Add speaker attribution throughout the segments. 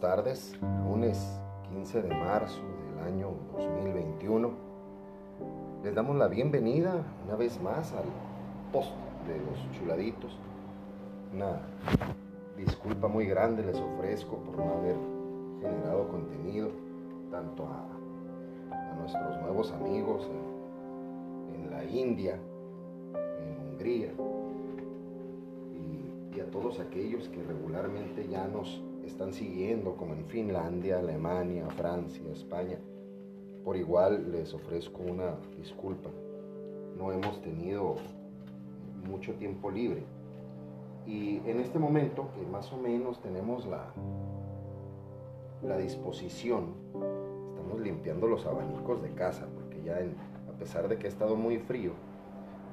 Speaker 1: buenas tardes, lunes 15 de marzo del año 2021. Les damos la bienvenida una vez más al post de los chuladitos. Una disculpa muy grande les ofrezco por no haber generado contenido tanto a, nuestros nuevos amigos en, la India, en Hungría y a todos aquellos que regularmente ya nos están siguiendo, como en Finlandia, Alemania, Francia, España. Por igual les ofrezco una disculpa. No hemos tenido mucho tiempo libre. Y en este momento, que más o menos tenemos la, la disposición, estamos limpiando los abanicos de casa, porque ya a pesar de que ha estado muy frío,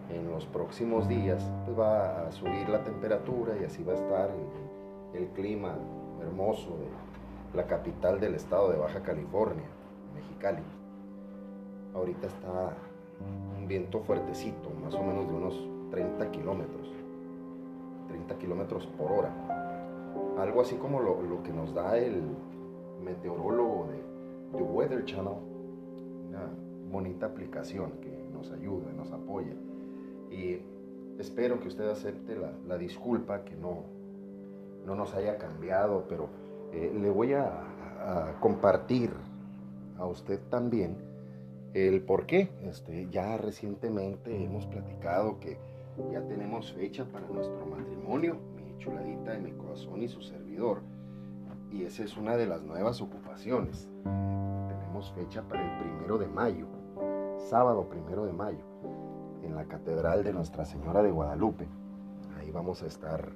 Speaker 1: en los próximos días pues va a subir la temperatura y así va a estar el, el clima hermoso de la capital del estado de Baja California, Mexicali. Ahorita está un viento fuertecito, más o menos de unos 30 kilómetros, 30 kilómetros por hora. Algo así como lo, que nos da el meteorólogo de The Weather Channel, una bonita aplicación que nos ayuda, nos apoya. Y espero que usted acepte la, la disculpa que no, no nos haya cambiado, pero eh, le voy a, compartir a usted también el por qué. Este, ya recientemente hemos platicado que ya tenemos fecha para nuestro matrimonio, mi chuladita de mi corazón y su servidor. Y esa es una de las nuevas ocupaciones. Tenemos fecha para el primero de mayo, sábado primero de mayo, en la Catedral de Nuestra Señora de Guadalupe. Ahí vamos a estar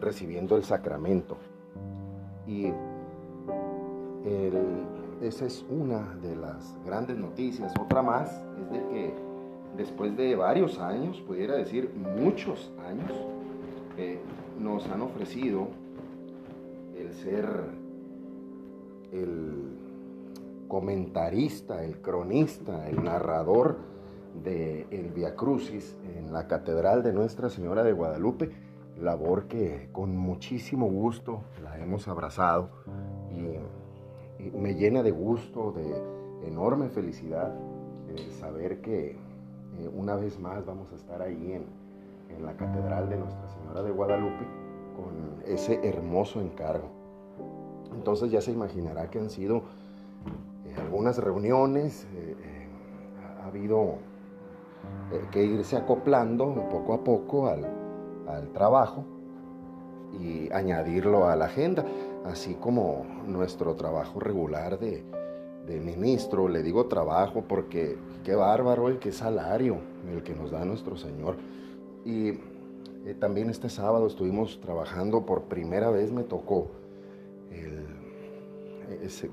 Speaker 1: recibiendo el sacramento. Y esa es una de las grandes noticias. Otra más es de que después de varios años, pudiera decir muchos años, eh, nos han ofrecido el ser el comentarista, el cronista, el narrador de el Via Crucis en la Catedral de Nuestra Señora de Guadalupe labor que con muchísimo gusto la hemos abrazado y, me llena de gusto, de enorme felicidad saber que eh, una vez más vamos a estar ahí en, en la Catedral de Nuestra Señora de Guadalupe con ese hermoso encargo. Entonces ya se imaginará que han sido eh, algunas reuniones, eh, ha habido que irse acoplando poco a poco al, al trabajo y añadirlo a la agenda, así como nuestro trabajo regular de, ministro. Le digo trabajo porque qué bárbaro el que salario el que nos da nuestro Señor. Y eh, también este sábado estuvimos trabajando, por primera vez me tocó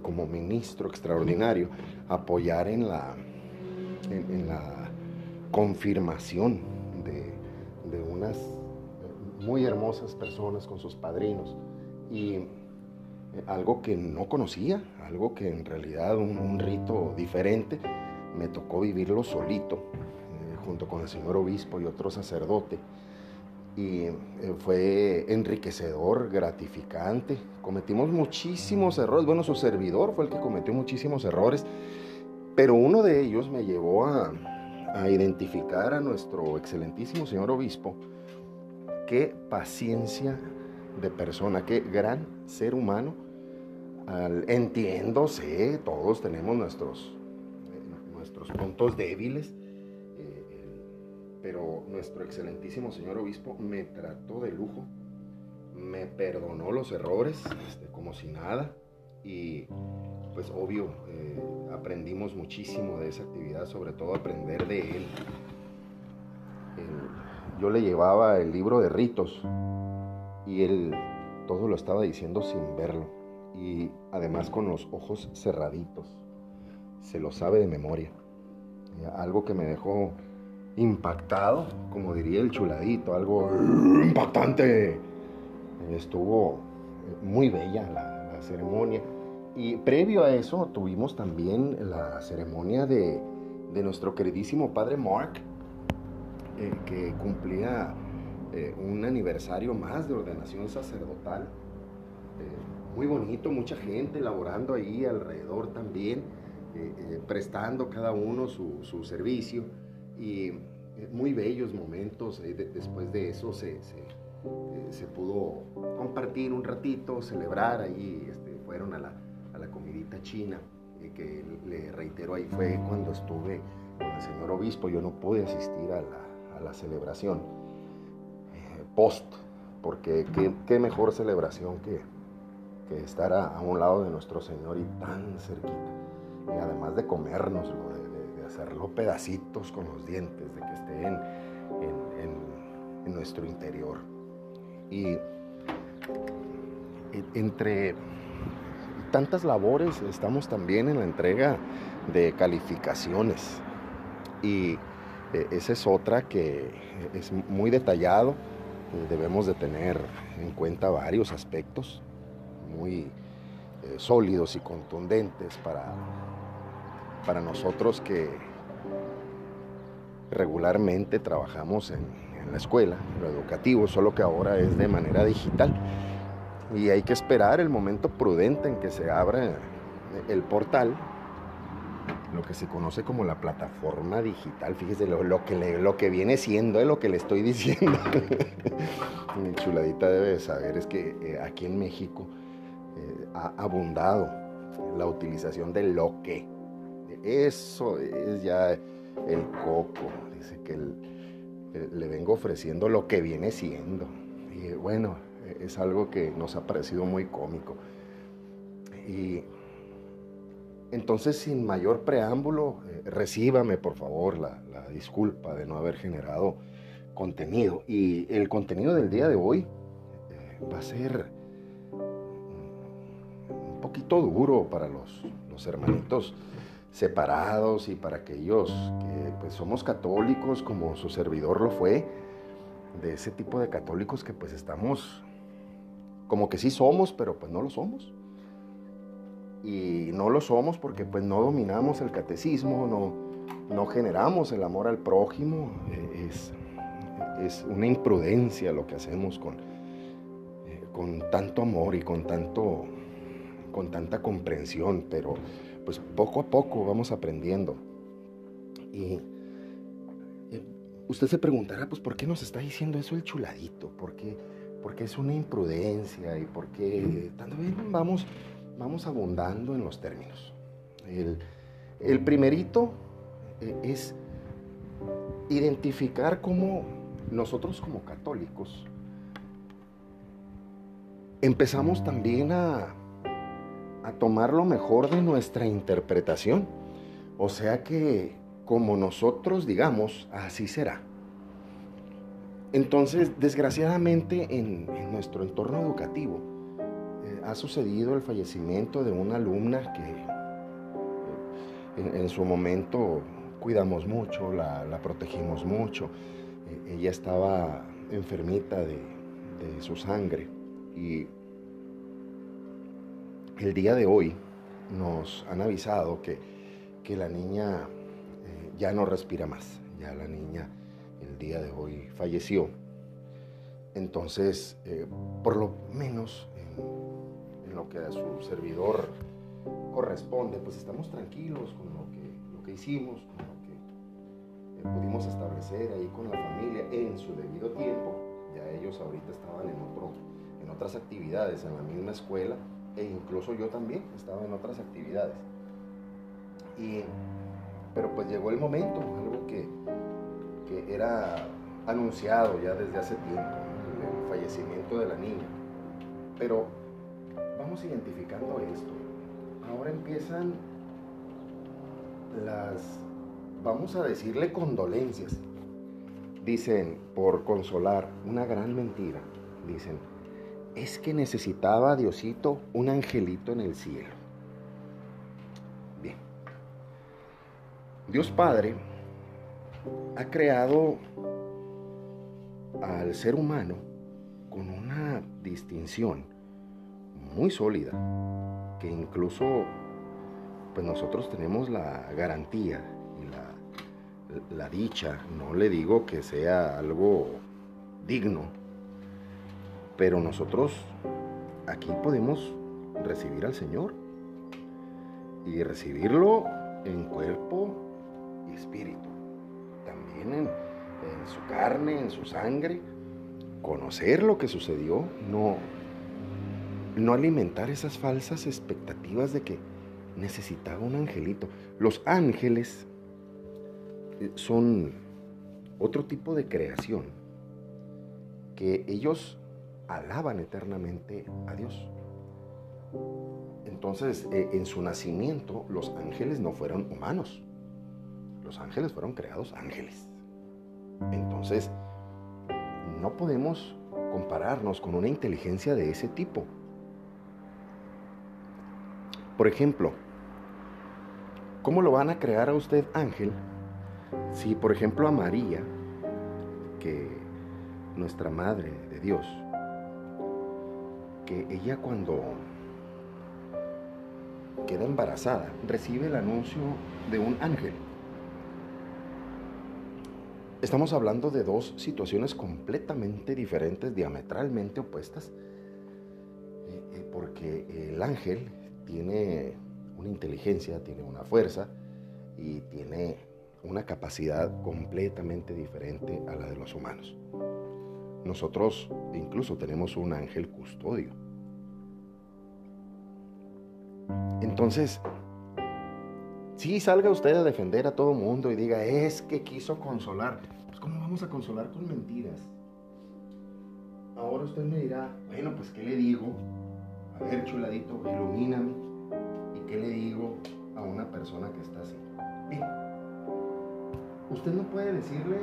Speaker 1: como ministro extraordinario apoyar en la, confirmación de unas muy hermosas personas con sus padrinos y eh, algo que no conocía, algo que en realidad un, rito diferente, me tocó vivirlo solito, eh, junto con el señor obispo y otro sacerdote. Y eh, fue enriquecedor, gratificante. Cometimos muchísimos errores. Bueno, su servidor fue el que cometió muchísimos errores, pero uno de ellos me llevó a, a identificar a nuestro excelentísimo señor obispo qué paciencia de persona, qué gran ser humano. entiendo, sé, todos tenemos nuestros, nuestros puntos débiles, eh, pero nuestro excelentísimo señor obispo me trató de lujo, me perdonó los errores este, como si nada y pues obvio eh, aprendimos muchísimo de esa actividad, sobre todo aprender de él yo le llevaba el libro de ritos y él todo lo estaba diciendo sin verlo y además con los ojos cerraditos. Se lo sabe de memoria. Algo que me dejó impactado, como diría el chuladito, algo impactante. Estuvo muy bella la, la ceremonia. Y previo a eso tuvimos también la ceremonia de, de nuestro queridísimo padre Mark, eh, que cumplía eh, un aniversario más de ordenación sacerdotal. Eh, muy bonito, mucha gente laborando ahí alrededor también, prestando cada uno su, servicio y muy bellos momentos. después de eso se, se, pudo compartir un ratito, celebrar ahí, este, fueron a la, a la comidita china que le reitero ahí fue cuando estuve con el señor obispo, yo no pude asistir a la, a la celebración eh, post, porque qué, mejor celebración que, que estar a, un lado de nuestro Señor y tan cerquita. Y además de comérnoslo, de, hacerlo pedacitos con los dientes, de que esté en, en nuestro interior. Y entre tantas labores estamos también en la entrega de calificaciones. Y eh, esa es otra que es muy detallado. Debemos de tener en cuenta varios aspectos muy eh, sólidos y contundentes para, para nosotros que regularmente trabajamos en, en la escuela, en lo educativo, solo que ahora es de manera digital. Y hay que esperar el momento prudente en que se abra el portal lo que se conoce como la plataforma digital. Fíjese lo, que, lo que viene siendo, es lo que le estoy diciendo. Mi chuladita debe saber es que eh, aquí en México eh, ha abundado la utilización de lo que. Eso es ya el coco. Dice que le vengo ofreciendo lo que viene siendo. Y bueno, es algo que nos ha parecido muy cómico. Y entonces, sin mayor preámbulo, eh, recíbame por favor la, disculpa de no haber generado contenido. Y el contenido del día de hoy eh, va a ser un poquito duro para los, los, hermanitos separados y para aquellos que pues, somos católicos como su servidor lo fue, de ese tipo de católicos que pues estamos como que sí somos, pero pues no lo somos y no lo somos porque pues no dominamos el catecismo, no, no generamos el amor al prójimo, eh, es, es, una imprudencia lo que hacemos con, eh, con tanto amor y con, tanto, con tanta comprensión, pero pues poco a poco vamos aprendiendo. Y usted se preguntará, pues ¿por qué nos está diciendo eso el chuladito? ¿Por qué? Porque es una imprudencia y por qué... También vamos vamos abundando en los términos. El, primerito eh, es identificar cómo nosotros como católicos empezamos también a, a tomar lo mejor de nuestra interpretación. O sea que como nosotros digamos, así será. Entonces, desgraciadamente en nuestro entorno educativo, ha sucedido el fallecimiento de una alumna que en, su momento cuidamos mucho, la, protegimos mucho. E, ella estaba enfermita de, su sangre y el día de hoy nos han avisado que, la niña eh, ya no respira más, ya la niña el día de hoy falleció. Entonces, eh, por lo menos lo que a su servidor corresponde, pues estamos tranquilos con lo que, lo que hicimos, con lo que eh, pudimos establecer ahí con la familia en su debido tiempo. Ya ellos ahorita estaban en, otro, en otras actividades, en la misma escuela, e incluso yo también estaba en otras actividades. Y, pero pues llegó el momento, algo que, que era anunciado ya desde hace tiempo, el fallecimiento de la niña. Pero identificando esto. Ahora empiezan las, vamos a decirle condolencias. Dicen, por consolar, una gran mentira. Dicen, es que necesitaba Diosito un angelito en el cielo. Bien. Dios Padre ha creado al ser humano con una distinción muy sólida, que incluso pues nosotros tenemos la garantía y la dicha, no le digo que sea algo digno, pero nosotros aquí podemos recibir al Señor y recibirlo en cuerpo y espíritu, también en, en su carne, en su sangre, conocer lo que sucedió, no, no alimentar esas falsas expectativas de que necesitaba un angelito. Los ángeles eh, son otro tipo de creación que ellos alaban eternamente a Dios. Entonces, eh, en su nacimiento, los ángeles no fueron humanos. Los ángeles fueron creados ángeles. Entonces, no podemos compararnos con una inteligencia de ese tipo. Por ejemplo, ¿cómo lo van a crear a usted ángel si, por ejemplo, a María, que nuestra Madre de Dios, que ella cuando queda embarazada, recibe el anuncio de un ángel. Estamos hablando de dos situaciones completamente diferentes, diametralmente opuestas, eh, eh, porque el ángel tiene una inteligencia, tiene una fuerza y tiene una capacidad completamente diferente a la de los humanos. Nosotros incluso tenemos un ángel custodio. Entonces, si salga usted a defender a todo mundo y diga, es que quiso consolar, pues ¿cómo vamos a consolar con mentiras? Ahora usted me dirá, bueno, pues ¿qué le digo? A ver, chuladito, ilumíname. ¿Y qué le digo a una persona que está así? Bien, usted no puede decirle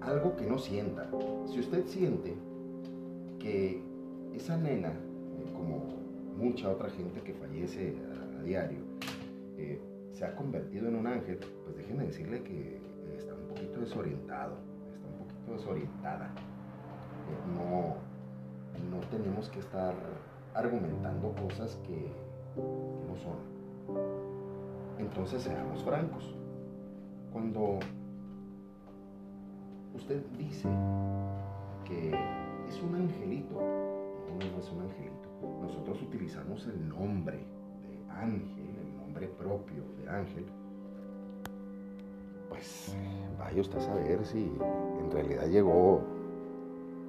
Speaker 1: algo que no sienta. Si usted siente que esa nena, eh, como mucha otra gente que fallece a, diario, eh, se ha convertido en un ángel, pues déjeme decirle que está un poquito desorientado, está un poquito desorientada. Eh, no, no tenemos que estar argumentando cosas que, no son. Entonces seamos francos. Cuando usted dice que es un angelito, no, no es un angelito, nosotros utilizamos el nombre de ángel, el nombre propio de ángel, pues vaya usted a saber si en realidad llegó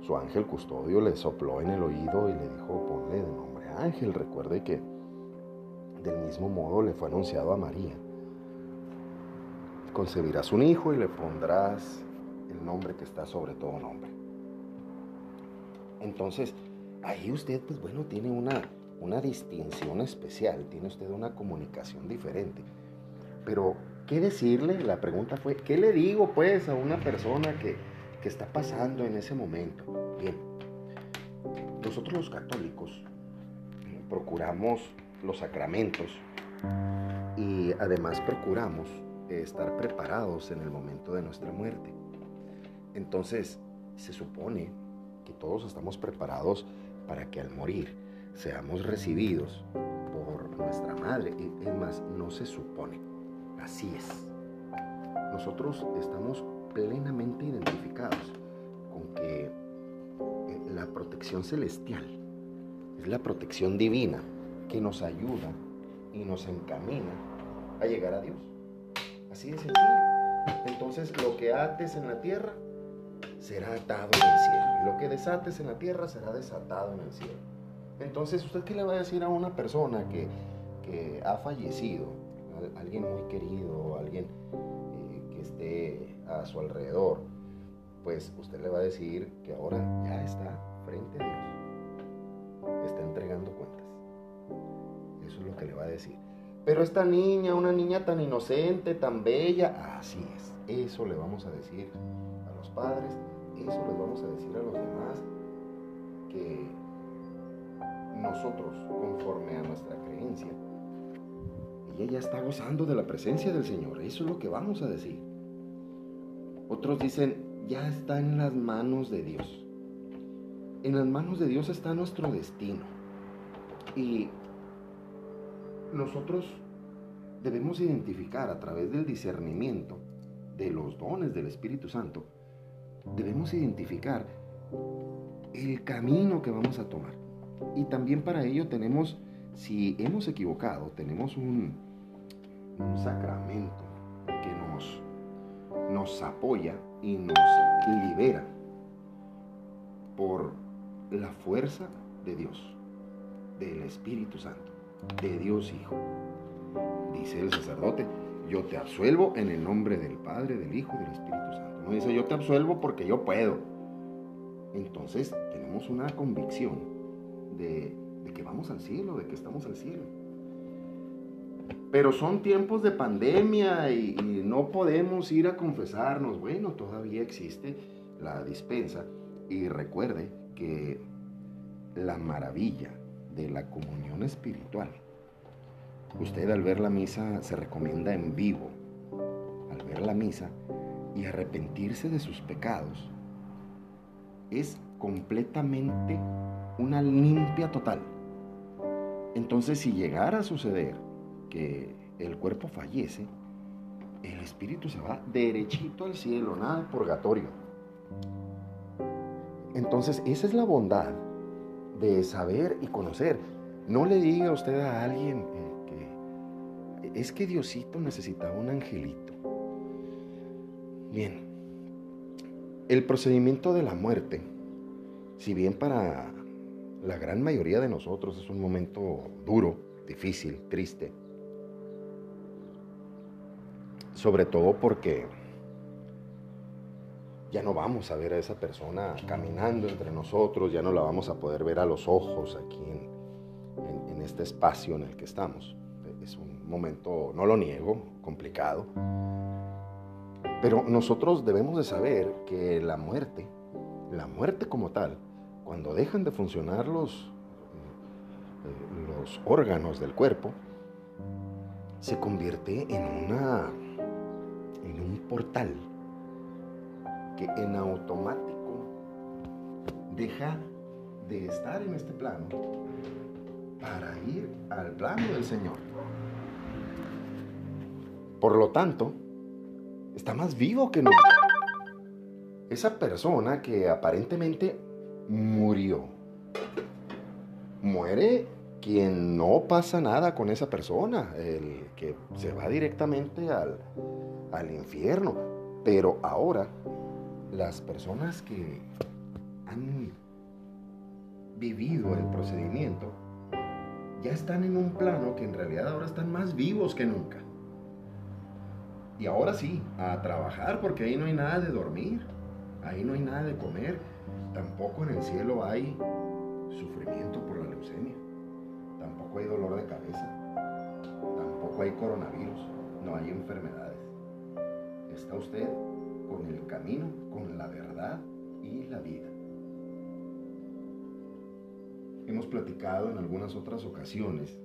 Speaker 1: su ángel custodio, le sopló en el oído y le dijo, ponle de nombre ángel. Recuerde que del mismo modo le fue anunciado a María concebirás un hijo y le pondrás el nombre que está sobre todo nombre. Entonces, ahí usted, pues bueno, tiene una, una distinción especial, tiene usted una comunicación diferente. Pero, ¿qué decirle? La pregunta fue, ¿qué le digo pues a una persona que, que está pasando en ese momento? Bien, nosotros los católicos procuramos los sacramentos y además procuramos estar preparados en el momento de nuestra muerte. Entonces, se supone que todos estamos preparados para que al morir seamos recibidos por nuestra madre. Es más, no se supone. Así es. Nosotros estamos plenamente identificados con que eh, la protección celestial es la protección divina que nos ayuda y nos encamina a llegar a Dios. Así de sencillo. Entonces lo que ates en la tierra será atado en el cielo. Y lo que desates en la tierra será desatado en el cielo. Entonces, ¿usted qué le va a decir a una persona que, ha fallecido? Alguien muy querido, alguien eh, que esté a su alrededor. Pues usted le va a decir que ahora ya está frente a Dios. Está entregando cuentas. Eso es lo que le va a decir. Pero esta niña, una niña tan inocente, tan bella, así es. Eso le vamos a decir a los padres, eso les vamos a decir a los demás, que nosotros, conforme a nuestra creencia, ella ya está gozando de la presencia del Señor. Eso es lo que vamos a decir. Otros dicen, ya está en las manos de Dios. En las manos de Dios está nuestro destino. Y nosotros debemos identificar a través del discernimiento de los dones del Espíritu Santo, debemos identificar el camino que vamos a tomar. Y también para ello tenemos, si hemos equivocado, tenemos un, sacramento que nos, nos apoya y nos libera por la fuerza de Dios, del Espíritu Santo, de Dios Hijo. Dice el sacerdote, yo te absuelvo en el nombre del Padre, del Hijo y del Espíritu Santo. No dice yo te absuelvo porque yo puedo. Entonces tenemos una convicción de, que vamos al cielo, de que estamos al cielo. Pero son tiempos de pandemia y, no podemos ir a confesarnos. Bueno, todavía existe la dispensa. Y recuerde que la maravilla de la comunión espiritual Usted al ver la misa se recomienda en vivo, al ver la misa y arrepentirse de sus pecados, es completamente una limpia total. Entonces si llegara a suceder que el cuerpo fallece, el espíritu se va derechito al cielo, nada de purgatorio. Entonces esa es la bondad de saber y conocer. No le diga usted a alguien, es que Diosito necesitaba un angelito. Bien, el procedimiento de la muerte, si bien para la gran mayoría de nosotros es un momento duro, difícil, triste, sobre todo porque ya no vamos a ver a esa persona caminando entre nosotros, ya no la vamos a poder ver a los ojos aquí en, en este espacio en el que estamos es un momento, no lo niego, complicado. Pero nosotros debemos de saber que la muerte, la muerte como tal, cuando dejan de funcionar los, eh, los órganos del cuerpo, se convierte en una portal que en automático deja de estar en este plano para ir al plano del Señor. Por lo tanto, está más vivo que nunca. Esa persona que aparentemente murió, muere quien no pasa nada con esa persona, el que se va directamente al, al infierno. Pero ahora, las personas que han vivido el procedimiento ya están en un plano que en realidad ahora están más vivos que nunca. Y ahora sí, a trabajar porque ahí no hay nada de dormir, ahí no hay nada de comer, tampoco en el cielo hay sufrimiento por la leucemia, tampoco hay dolor de cabeza, tampoco hay coronavirus, no hay enfermedades. Está usted con el camino, con la verdad y la vida. Hemos platicado en algunas otras ocasiones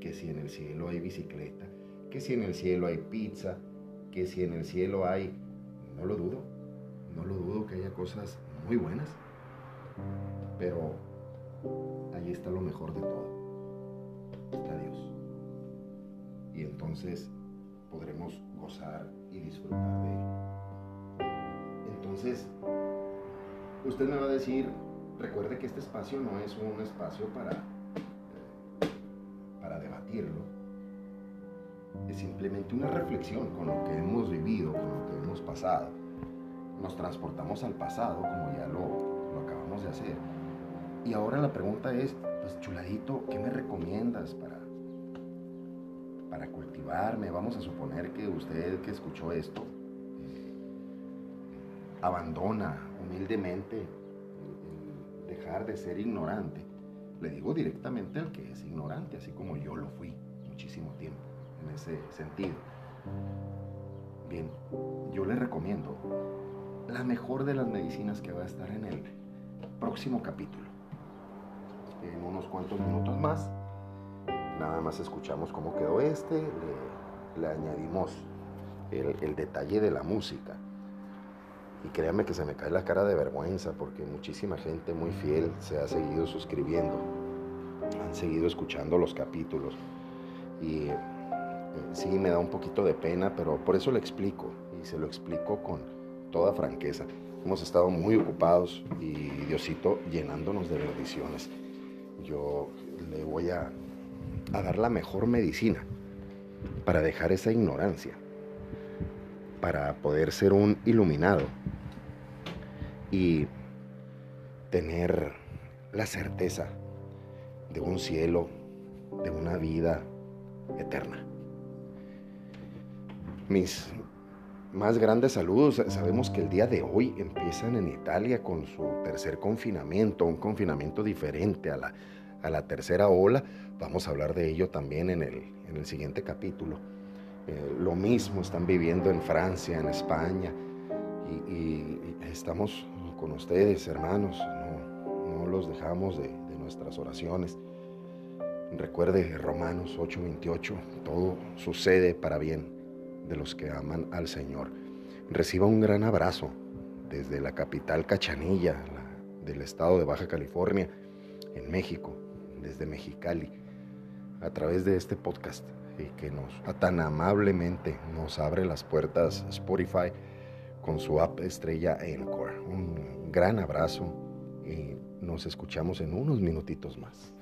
Speaker 1: que si en el cielo hay bicicleta, que si en el cielo hay pizza, que si en el cielo hay, no lo dudo, no lo dudo que haya cosas muy buenas, pero ahí está lo mejor de todo, está Dios. Y entonces podremos gozar y disfrutar de Él. Entonces, usted me va a decir, recuerde que este espacio no es un espacio para, eh, para debatirlo, es simplemente una reflexión con lo que hemos vivido, con lo que hemos pasado. Nos transportamos al pasado, como ya lo, lo acabamos de hacer. Y ahora la pregunta es, pues chuladito, ¿qué me recomiendas para, para cultivarme? Vamos a suponer que usted que escuchó esto abandona humildemente dejar de ser ignorante. Le digo directamente al que es ignorante, así como yo lo fui muchísimo tiempo en ese sentido. Bien, yo le recomiendo la mejor de las medicinas que va a estar en el próximo capítulo. En unos cuantos minutos más, nada más escuchamos cómo quedó este, le, añadimos el, el detalle de la música. Y créanme que se me cae la cara de vergüenza porque muchísima gente muy fiel se ha seguido suscribiendo, han seguido escuchando los capítulos. Y sí me da un poquito de pena, pero por eso le explico. Y se lo explico con toda franqueza. Hemos estado muy ocupados y Diosito llenándonos de bendiciones. Yo le voy a, a dar la mejor medicina para dejar esa ignorancia, para poder ser un iluminado y tener la certeza de un cielo, de una vida eterna. Mis más grandes saludos. Sabemos que el día de hoy empiezan en Italia con su tercer confinamiento, un confinamiento diferente a la, a la tercera ola. Vamos a hablar de ello también en el, en el siguiente capítulo. Eh, lo mismo están viviendo en Francia, en España, y, estamos con ustedes, hermanos. No, los dejamos de, de nuestras oraciones. Recuerde Romanos 8:28, todo sucede para bien de los que aman al Señor. Reciba un gran abrazo desde la capital Cachanilla, del estado de Baja California, en México, desde Mexicali, a través de este podcast y que nos tan amablemente nos abre las puertas Spotify con su app estrella Encore. Un gran abrazo y nos escuchamos en unos minutitos más.